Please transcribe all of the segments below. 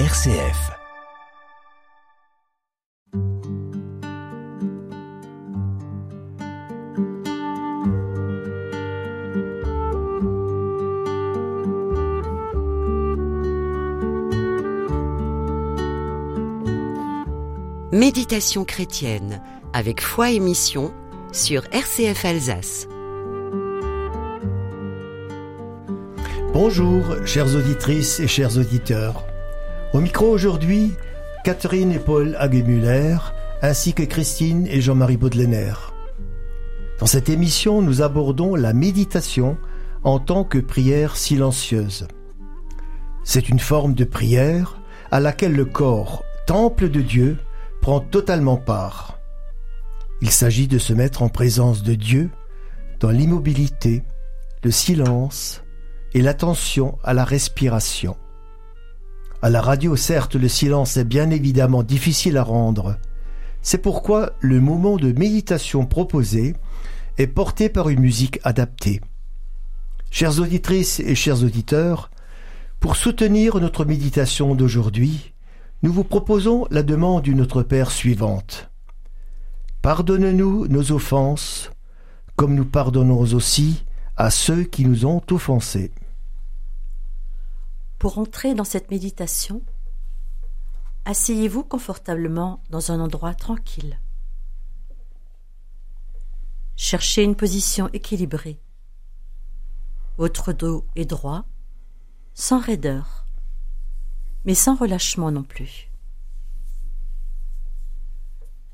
RCF. Méditation chrétienne avec foi et mission sur RCF Alsace. Bonjour, chères auditrices et chers auditeurs. Au micro aujourd'hui, Catherine et Paul Hagemuller, ainsi que Christine et Jean-Marie Baudelainer. Dans cette émission, nous abordons la méditation en tant que prière silencieuse. C'est une forme de prière à laquelle le corps, temple de Dieu, prend totalement part. Il s'agit de se mettre en présence de Dieu dans l'immobilité, le silence et l'attention à la respiration. À la radio, certes, le silence est bien évidemment difficile à rendre. C'est pourquoi le moment de méditation proposé est porté par une musique adaptée. Chères auditrices et chers auditeurs, pour soutenir notre méditation d'aujourd'hui, nous vous proposons la demande du Notre Père suivante. Pardonne-nous nos offenses, comme nous pardonnons aussi à ceux qui nous ont offensés. Pour entrer dans cette méditation, asseyez-vous confortablement dans un endroit tranquille. Cherchez une position équilibrée. Votre dos est droit, sans raideur mais sans relâchement non plus.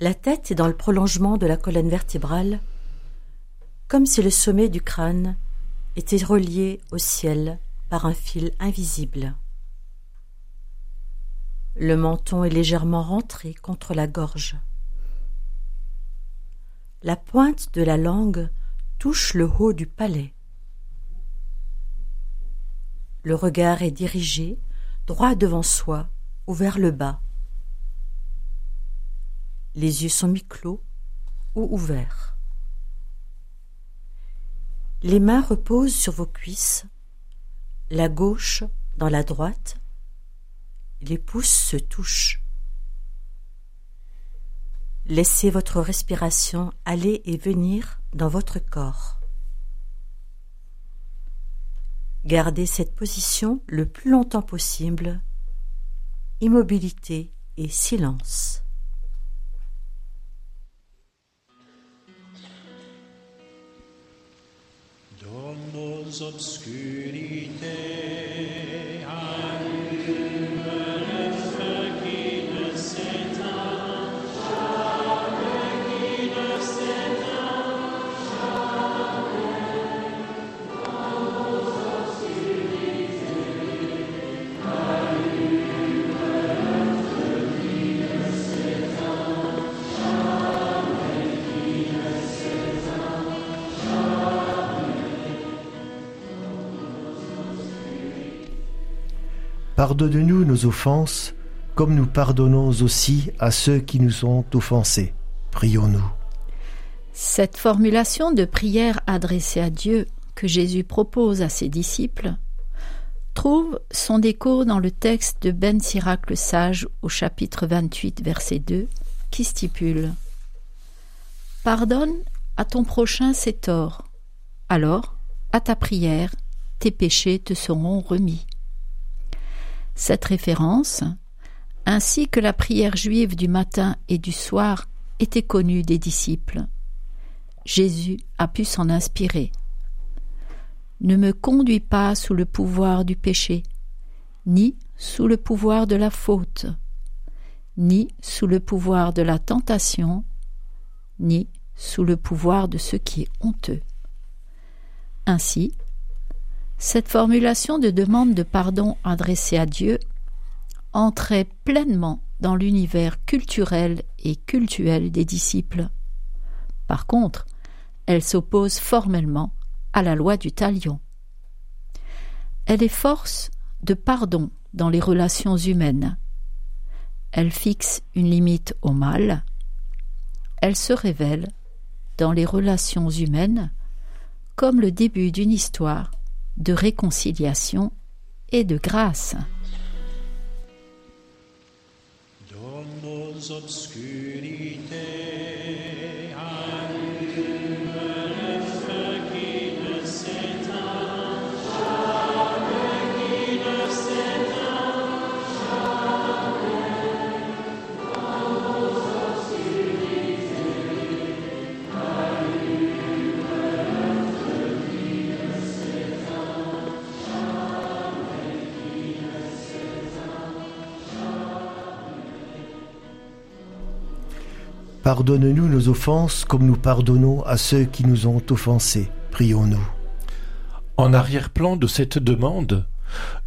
La tête est dans le prolongement de la colonne vertébrale, comme si le sommet du crâne était relié au ciel par un fil invisible. Le menton est légèrement rentré contre la gorge. La pointe de la langue touche le haut du palais. Le regard est dirigé droit devant soi ou vers le bas. Les yeux sont mi-clos ou ouverts. Les mains reposent sur vos cuisses, la gauche dans la droite, les pouces se touchent. Laissez votre respiration aller et venir dans votre corps. Gardez cette position le plus longtemps possible. Immobilité et silence. non nos obscurite. Pardonne-nous nos offenses, comme nous pardonnons aussi à ceux qui nous ont offensés. Prions-nous. Cette formulation de prière adressée à Dieu que Jésus propose à ses disciples trouve son écho dans le texte de Ben Sirac le Sage au chapitre 28 verset 2 qui stipule Pardonne à ton prochain ses torts, alors, à ta prière, tes péchés te seront remis. Cette référence, ainsi que la prière juive du matin et du soir, était connue des disciples. Jésus a pu s'en inspirer. Ne me conduis pas sous le pouvoir du péché, ni sous le pouvoir de la faute, ni sous le pouvoir de la tentation, ni sous le pouvoir de ce qui est honteux. Ainsi, cette formulation de demande de pardon adressée à Dieu entrait pleinement dans l'univers culturel et cultuel des disciples. Par contre, elle s'oppose formellement à la loi du talion. Elle est force de pardon dans les relations humaines. Elle fixe une limite au mal. Elle se révèle dans les relations humaines comme le début d'une histoire de réconciliation et de grâce. Pardonne-nous nos offenses comme nous pardonnons à ceux qui nous ont offensés. Prions-nous. En arrière-plan de cette demande,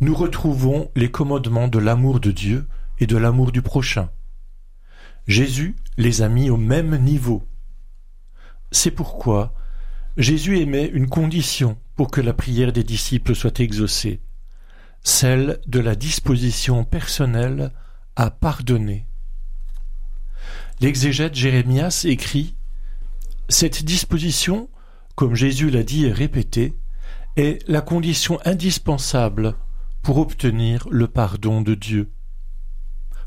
nous retrouvons les commandements de l'amour de Dieu et de l'amour du prochain. Jésus les a mis au même niveau. C'est pourquoi Jésus émet une condition pour que la prière des disciples soit exaucée, celle de la disposition personnelle à pardonner. L'exégète Jérémias écrit Cette disposition, comme Jésus l'a dit et répété, est la condition indispensable pour obtenir le pardon de Dieu.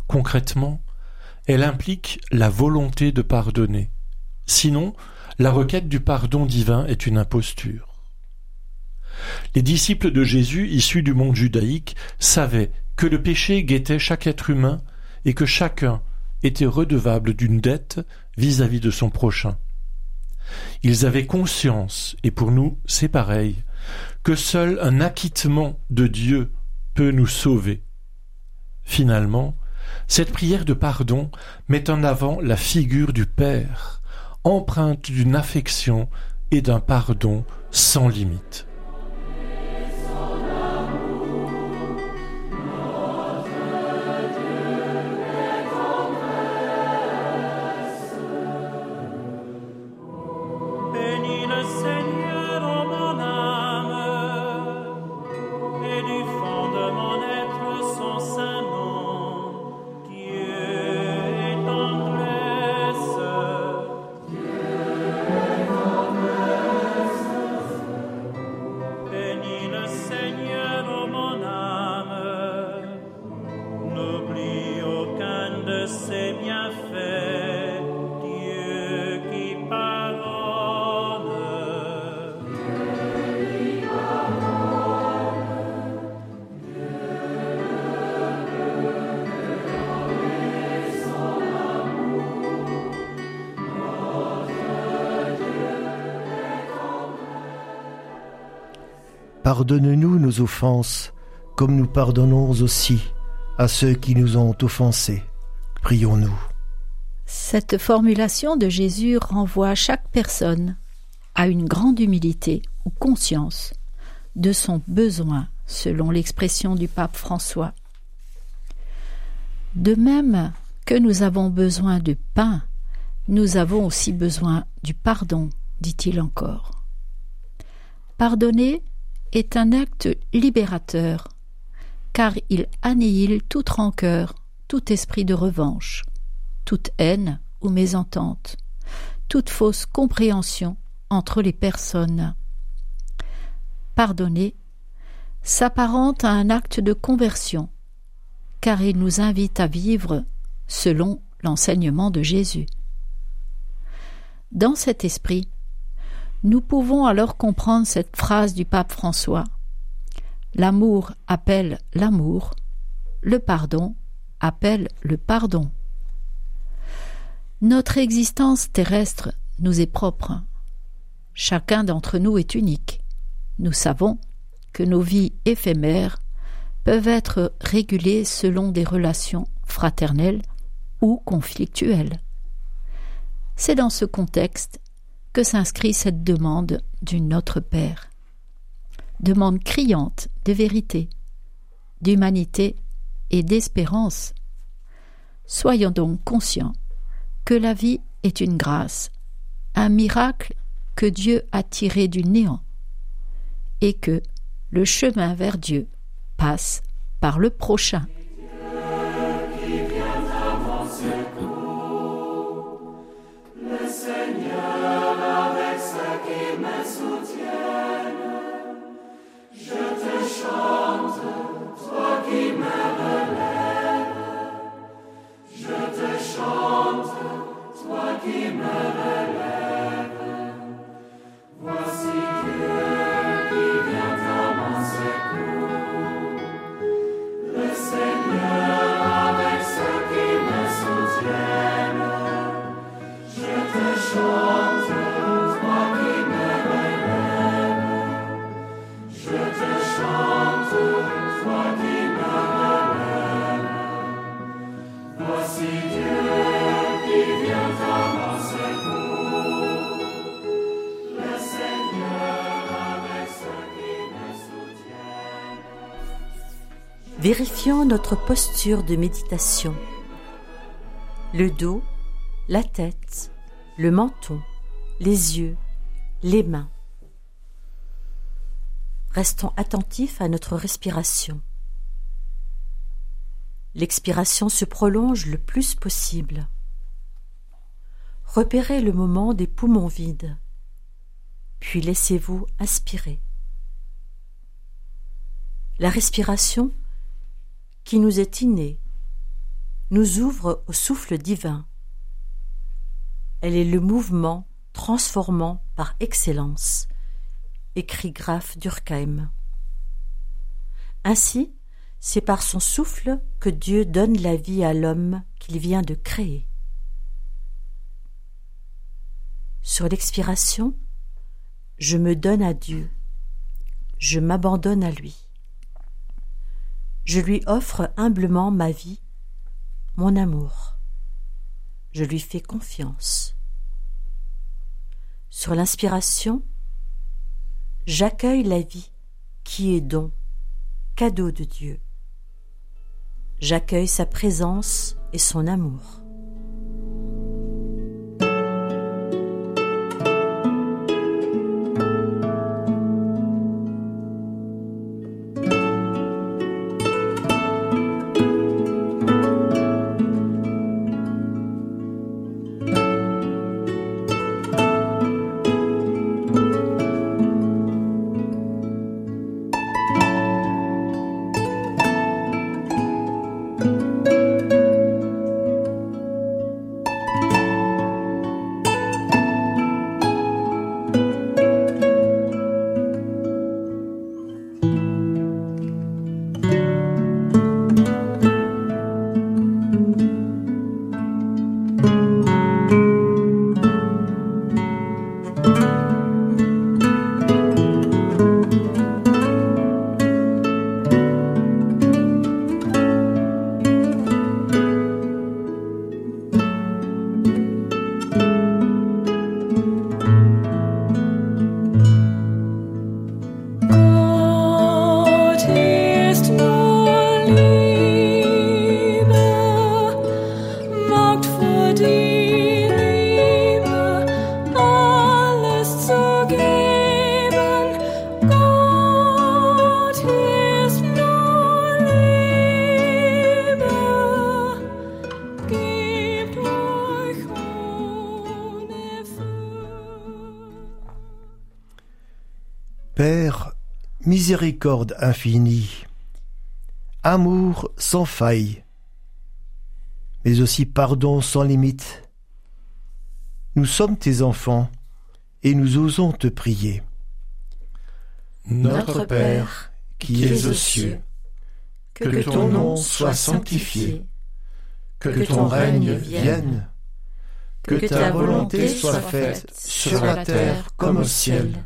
Concrètement, elle implique la volonté de pardonner. Sinon, la requête du pardon divin est une imposture. Les disciples de Jésus, issus du monde judaïque, savaient que le péché guettait chaque être humain et que chacun était redevable d'une dette vis-à-vis de son prochain. Ils avaient conscience, et pour nous c'est pareil, que seul un acquittement de Dieu peut nous sauver. Finalement, cette prière de pardon met en avant la figure du Père, empreinte d'une affection et d'un pardon sans limite. Pardonne-nous nos offenses comme nous pardonnons aussi à ceux qui nous ont offensés. Prions-nous. Cette formulation de Jésus renvoie chaque personne à une grande humilité ou conscience de son besoin, selon l'expression du pape François. De même que nous avons besoin de pain, nous avons aussi besoin du pardon, dit-il encore. Pardonner est un acte libérateur, car il annihile toute rancœur, tout esprit de revanche, toute haine ou mésentente, toute fausse compréhension entre les personnes. Pardonner s'apparente à un acte de conversion, car il nous invite à vivre selon l'enseignement de Jésus. Dans cet esprit, nous pouvons alors comprendre cette phrase du pape François. L'amour appelle l'amour, le pardon appelle le pardon. Notre existence terrestre nous est propre. Chacun d'entre nous est unique. Nous savons que nos vies éphémères peuvent être régulées selon des relations fraternelles ou conflictuelles. C'est dans ce contexte que s'inscrit cette demande du Notre Père. Demande criante de vérité, d'humanité et d'espérance. Soyons donc conscients que la vie est une grâce, un miracle que Dieu a tiré du néant, et que le chemin vers Dieu passe par le prochain. Vérifions notre posture de méditation. Le dos, la tête, le menton, les yeux, les mains. Restons attentifs à notre respiration. L'expiration se prolonge le plus possible. Repérez le moment des poumons vides, puis laissez-vous inspirer. La respiration, qui nous est innée, nous ouvre au souffle divin. Elle est le mouvement transformant par excellence, écrit Graf Durkheim. Ainsi, c'est par son souffle que Dieu donne la vie à l'homme qu'il vient de créer. Sur l'expiration, je me donne à Dieu, je m'abandonne à lui. Je lui offre humblement ma vie, mon amour. Je lui fais confiance. Sur l'inspiration, j'accueille la vie qui est don, cadeau de Dieu. J'accueille sa présence et son amour. Miséricorde infinie, amour sans faille, mais aussi pardon sans limite. Nous sommes tes enfants et nous osons te prier. Notre Père, qui es aux cieux, que ton nom soit sanctifié, que ton règne vienne, que ta volonté soit faite sur la terre comme au ciel.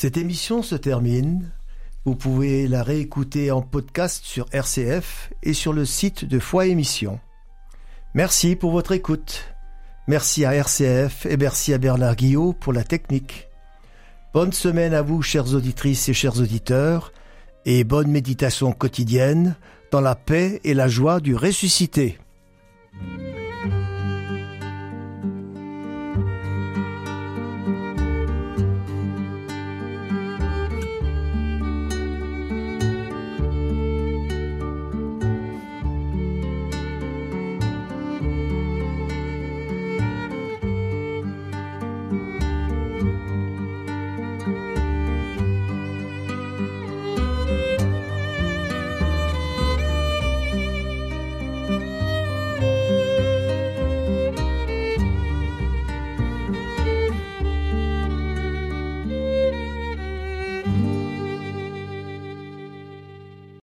Cette émission se termine. Vous pouvez la réécouter en podcast sur RCF et sur le site de Foi Émission. Merci pour votre écoute. Merci à RCF et merci à Bernard Guillot pour la technique. Bonne semaine à vous, chères auditrices et chers auditeurs, et bonne méditation quotidienne dans la paix et la joie du ressuscité.